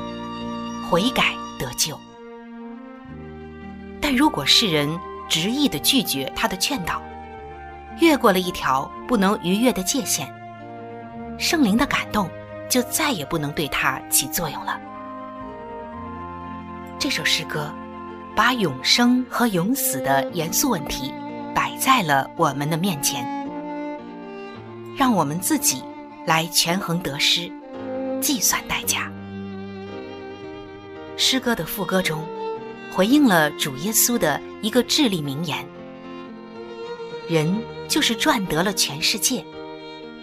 悔改得救。但如果世人执意的拒绝他的劝导，越过了一条不能逾越的界限，圣灵的感动就再也不能对他起作用了。这首诗歌把永生和永死的严肃问题摆在了我们的面前。让我们自己来权衡得失，计算代价。诗歌的副歌中，回应了主耶稣的一个至理名言：“人就是赚得了全世界，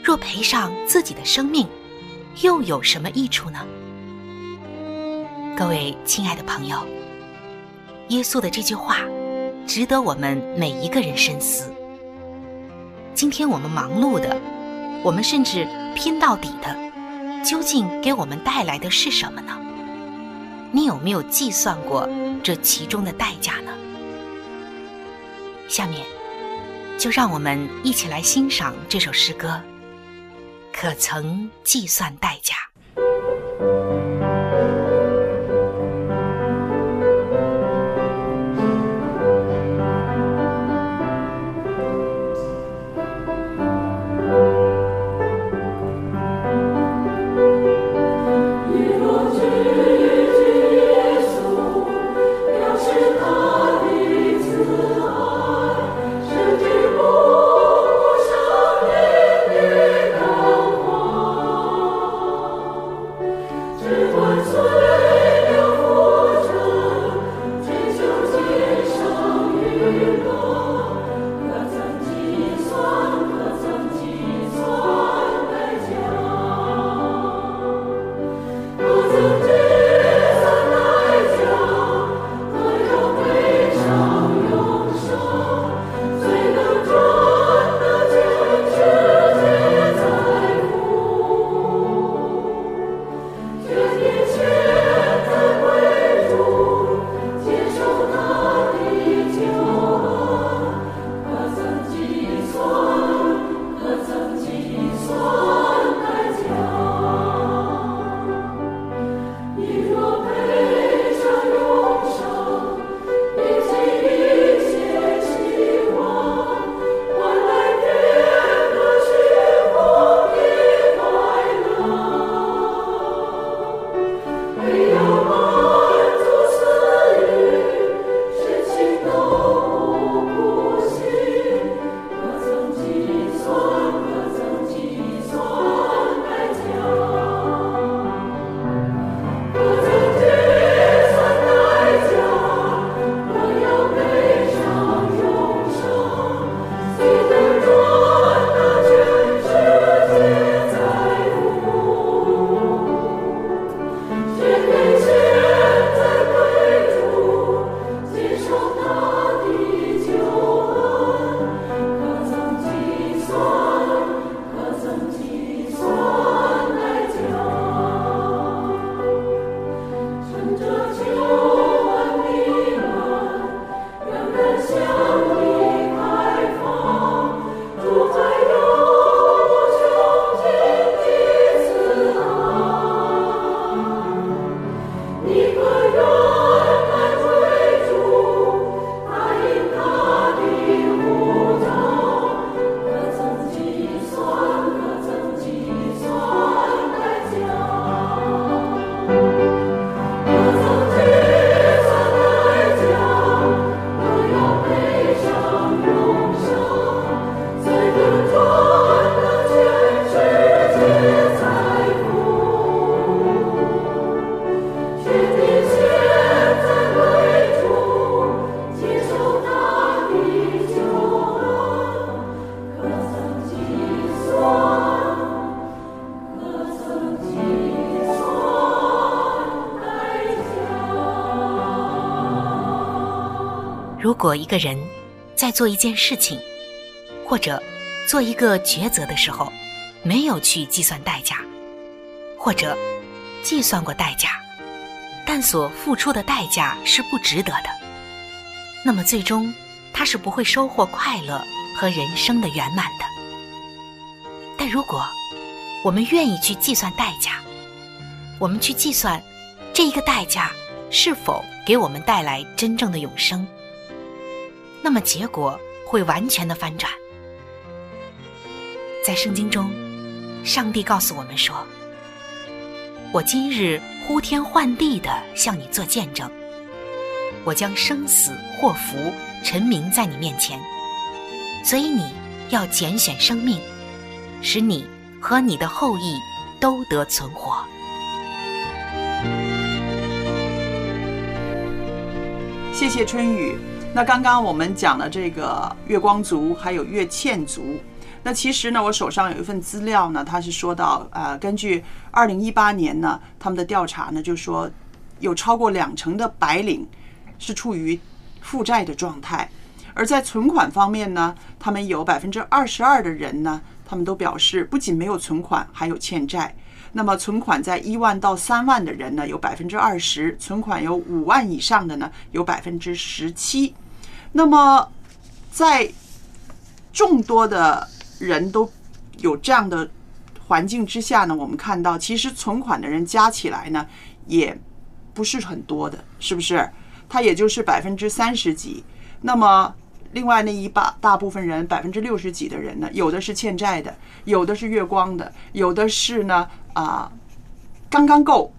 若赔上自己的生命，又有什么益处呢？”各位亲爱的朋友，耶稣的这句话，值得我们每一个人深思。今天我们忙碌的。我们甚至拼到底的，究竟给我们带来的是什么呢？你有没有计算过这其中的代价呢？下面，就让我们一起来欣赏这首诗歌。可曾计算代价？如果一个人在做一件事情，或者做一个抉择的时候，没有去计算代价，或者计算过代价，但所付出的代价是不值得的，那么最终他是不会收获快乐和人生的圆满的。但如果我们愿意去计算代价，我们去计算这一个代价是否给我们带来真正的永生，那么结果会完全的翻转。在圣经中，上帝告诉我们说：“我今日呼天唤地的向你做见证，我将生死祸福陈明在你面前，所以你要拣选生命，使你和你的后裔都得存活。”谢谢春雨。那刚刚我们讲了这个月光族，还有月欠族。那其实呢，我手上有一份资料呢，它是说到，呃，根据二零一八年呢，他们的调查呢，就说有超过两成的白领是处于负债的状态，而在存款方面呢，他们有百分之二十二的人呢，他们都表示不仅没有存款，还有欠债。那么存款在一万到三万的人呢，有百分之二十；存款有五万以上的呢，有百分之十七。那么在众多的人都有这样的环境之下呢，我们看到其实存款的人加起来呢，也不是很多的，是不是？它也就是百分之三十几。那么另外那一大大部分人，百分之六十几的人呢，有的是欠债的，有的是月光的，有的是呢啊刚刚够，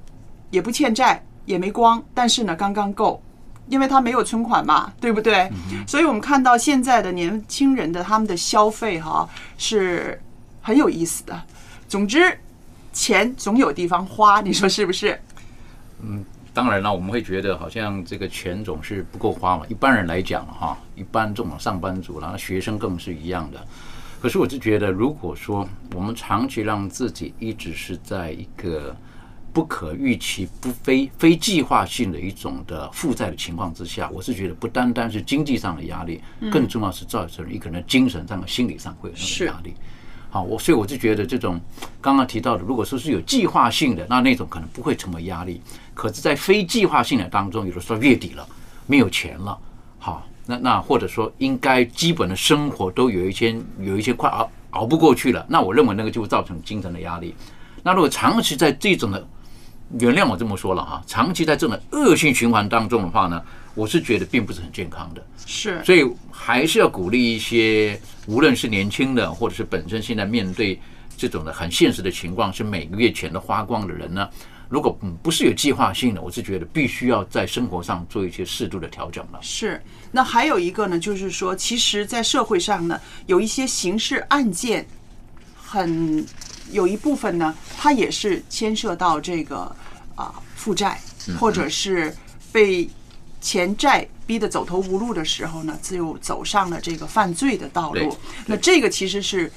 也不欠债，也没光，但是呢刚刚够。因为他没有存款嘛，对不对？所以我们看到现在的年轻人的他们的消费哈是很有意思的。总之，钱总有地方花，你说是不是？嗯，当然了，我们会觉得好像这个钱总是不够花嘛。一般人来讲哈，一般这种上班族，然后学生更是一样的。可是我就觉得，如果说我们长期让自己一直是在一个不可预期、不非非计划性的一种的负债的情况之下，我是觉得不单单是经济上的压力，更重要是造成一个人精神上、心理上会有那种压力。好，我所以我就觉得这种刚刚提到的，如果说是有计划性的，那那种可能不会成为压力。可是，在非计划性的当中，有的时候月底了没有钱了，好，那那或者说应该基本的生活都有一些有一些快熬熬不过去了，那我认为那个就会造成精神的压力。那如果长期在这种的原谅我这么说了哈，长期在这种恶性循环当中的话呢，我是觉得并不是很健康的。是，所以还是要鼓励一些，无论是年轻的，或者是本身现在面对这种的很现实的情况，是每个月钱都花光的人呢，如果嗯不是有计划性的，我是觉得必须要在生活上做一些适度的调整了。是，那还有一个呢，就是说，其实，在社会上呢，有一些刑事案件，很有一部分呢，它也是牵涉到这个啊负债，或者是被钱债逼得走投无路的时候呢，就走上了这个犯罪的道路。那这个其实是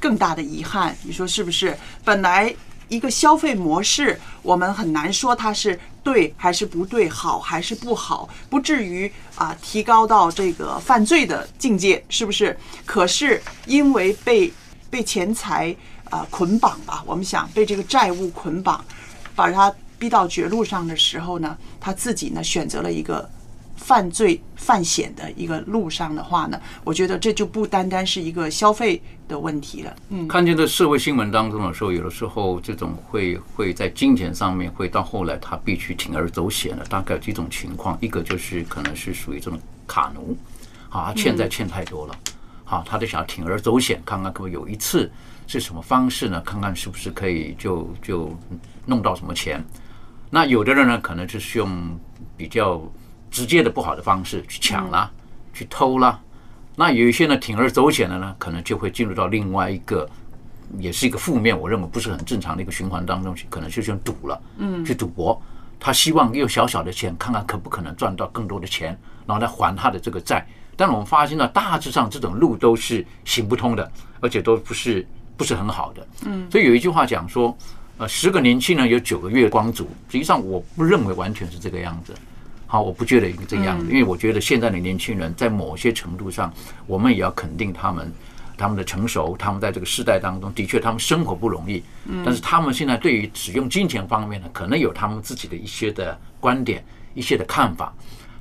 更大的遗憾，你说是不是？本来一个消费模式，我们很难说它是对还是不对，好还是不好，不至于啊提高到这个犯罪的境界，是不是？可是因为被被钱财啊捆绑吧，我们想被这个债务捆绑，把他逼到绝路上的时候呢，他自己呢选择了一个犯罪犯险的一个路上的话呢，我觉得这就不单单是一个消费的问题了。嗯，看见这社会新闻当中的时候，有的时候这种会会在金钱上面会到后来他必须铤而走险了，大概有几种情况，一个就是可能是属于这种卡奴，啊，他欠债欠太多了，好，他就想铤而走险，看看可不可以有一次是什么方式呢？看看是不是可以就就弄到什么钱。那有的人呢，可能就是用比较直接的不好的方式去抢啦，去偷啦。那有一些呢，铤而走险的呢，可能就会进入到另外一个，也是一个负面，我认为不是很正常的一个循环当中去，可能就是用赌了，嗯去赌博。他希望用小小的钱，看看可不可能赚到更多的钱，然后来还他的这个债。但我们发现呢，大致上这种路都是行不通的，而且都不是不是很好的。嗯所以有一句话讲说，呃，十个年轻人有九个月光族。实际上，我不认为完全是这个样子。好，我不觉得应该这样，因为我觉得现在的年轻人在某些程度上，我们也要肯定他们。他们的成熟，他们在这个时代当中，的确他们生活不容易。嗯，但是他们现在对于使用金钱方面呢，可能有他们自己的一些的观点、一些的看法。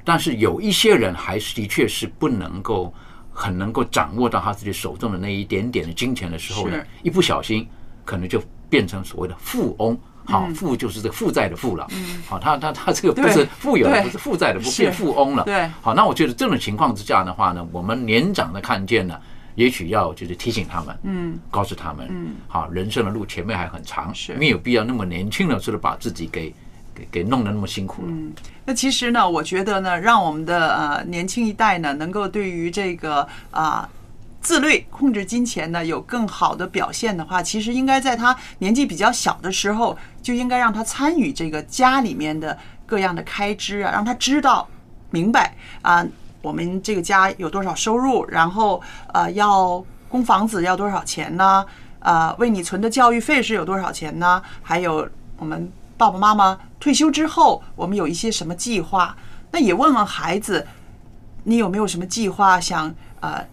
但是有一些人还是的确是不能够很能够掌握到他自己手中的那一点点的金钱的时候呢，一不小心可能就变成所谓的富翁。好，富就是这个负债的富了。嗯，好，他他他这个不是富有的，不是负债的，不变富翁了。对，好，那我觉得这种情况之下的话呢，我们年长的看见呢。也许要就是提醒他们，嗯，告诉他们，嗯，好，人生的路前面还很长，是没有必要那么年轻的时候把自己给给弄得那么辛苦了。嗯，那其实呢，我觉得呢，让我们的呃年轻一代呢，能够对于这个啊自律控制金钱呢有更好的表现的话，其实应该在他年纪比较小的时候，就应该让他参与这个家里面的各样的开支啊，让他知道明白啊。我们这个家有多少收入？然后呃，要供房子要多少钱呢？呃，为你存的教育费是有多少钱呢？还有我们爸爸妈妈退休之后，我们有一些什么计划？那也问问孩子，你有没有什么计划想呃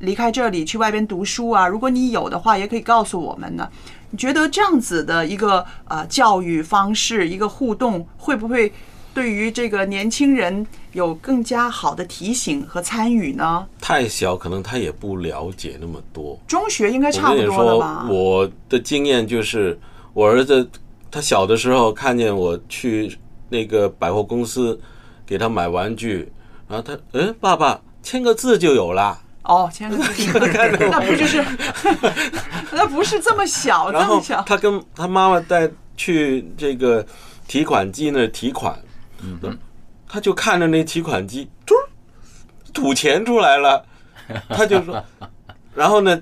离开这里去外边读书啊？如果你有的话，也可以告诉我们呢。你觉得这样子的一个呃教育方式，一个互动，会不会？对于这个年轻人有更加好的提醒和参与呢？太小，可能他也不了解那么多。中学应该差不多了吧？我的经验就是，我儿子他小的时候看见我去那个百货公司给他买玩具，然后他，嗯，爸爸签个字就有了。哦，签个字，那不就是？那不是这么小，这么小。他跟他妈妈带去这个提款机那提款。嗯，他就看着那提款机，嘟，吐钱出来了，他就说，然后呢，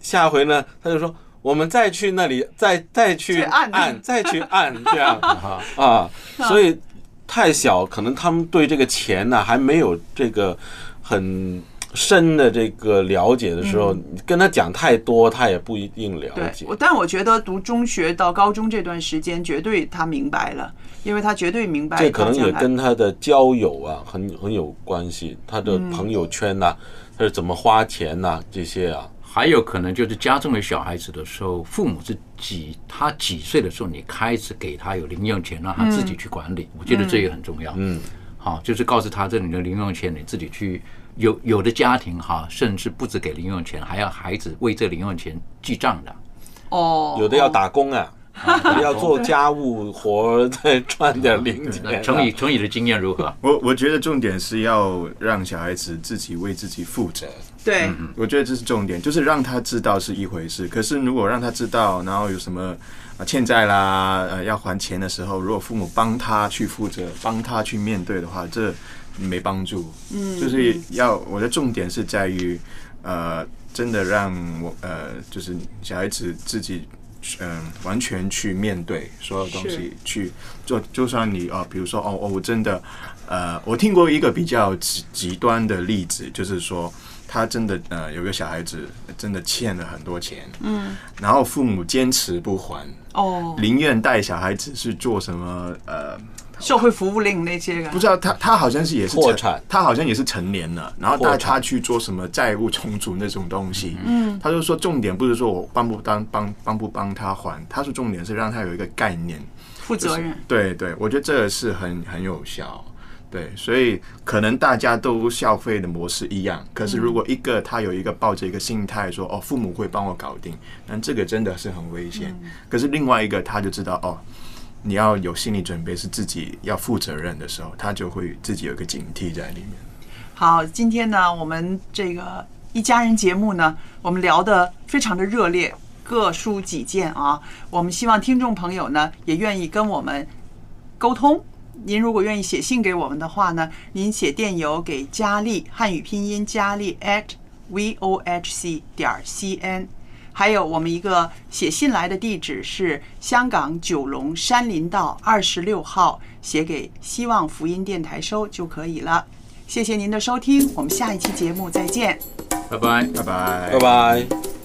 下回呢，他就说，我们再去那里，再再去按按，再去按，这样 啊，所以太小，可能他们对这个钱呢还没有这个很。深的这个了解的时候，跟他讲太多，他也不一定了解。但我觉得读中学到高中这段时间，绝对他明白了，因为他绝对明白。这可能也跟他的交友啊，很很有关系。他的朋友圈呐，他是怎么花钱呐，这些啊，还有可能就是家中的小孩子的时候，父母是几他几岁的时候，你开始给他有零用钱，让他自己去管理。我觉得这也很重要。嗯，好，就是告诉他，这里的零用钱你自己去。有有的家庭哈，甚至不止给零用钱，还要孩子为这零用钱记账的。哦，有的要打工啊，要做家务活再赚点零钱。成宇，成宇的经验如何？我我觉得重点是要让小孩子自己为自己负责。对，我觉得这是重点，就是让他知道是一回事。可是如果让他知道，然后有什么啊欠债啦，呃要还钱的时候，如果父母帮他去负责，帮他去面对的话，这。没帮助，嗯，就是要我的重点是在于，呃，真的让我呃，就是小孩子自己，嗯，完全去面对所有东西，去做。就算你啊，比如说哦哦，我真的，呃，我听过一个比较极极端的例子，就是说他真的呃，有个小孩子真的欠了很多钱，嗯，然后父母坚持不还，哦，宁愿带小孩子去做什么呃。社会服务令那些不知道他他好像是也是破产，他好像也是成年了，然后带他去做什么债务重组那种东西。嗯，他就说重点不是说我帮不帮帮帮不帮他还，他说重点是让他有一个概念，负责任。对对，我觉得这个是很很有效。对，所以可能大家都消费的模式一样，可是如果一个他有一个抱着一个心态说哦父母会帮我搞定，那这个真的是很危险。可是另外一个他就知道哦。你要有心理准备，是自己要负责任的时候，他就会自己有一个警惕在里面。好，今天呢，我们这个一家人节目呢，我们聊得非常的热烈，各抒己见啊。我们希望听众朋友呢，也愿意跟我们沟通。您如果愿意写信给我们的话呢，您写电邮给佳丽，汉语拼音佳丽 at vohc 点 cn。还有我们一个写信来的地址是香港九龙山林道二十六号，写给希望福音电台收就可以了。谢谢您的收听，我们下一期节目再见，拜拜，拜拜，拜拜。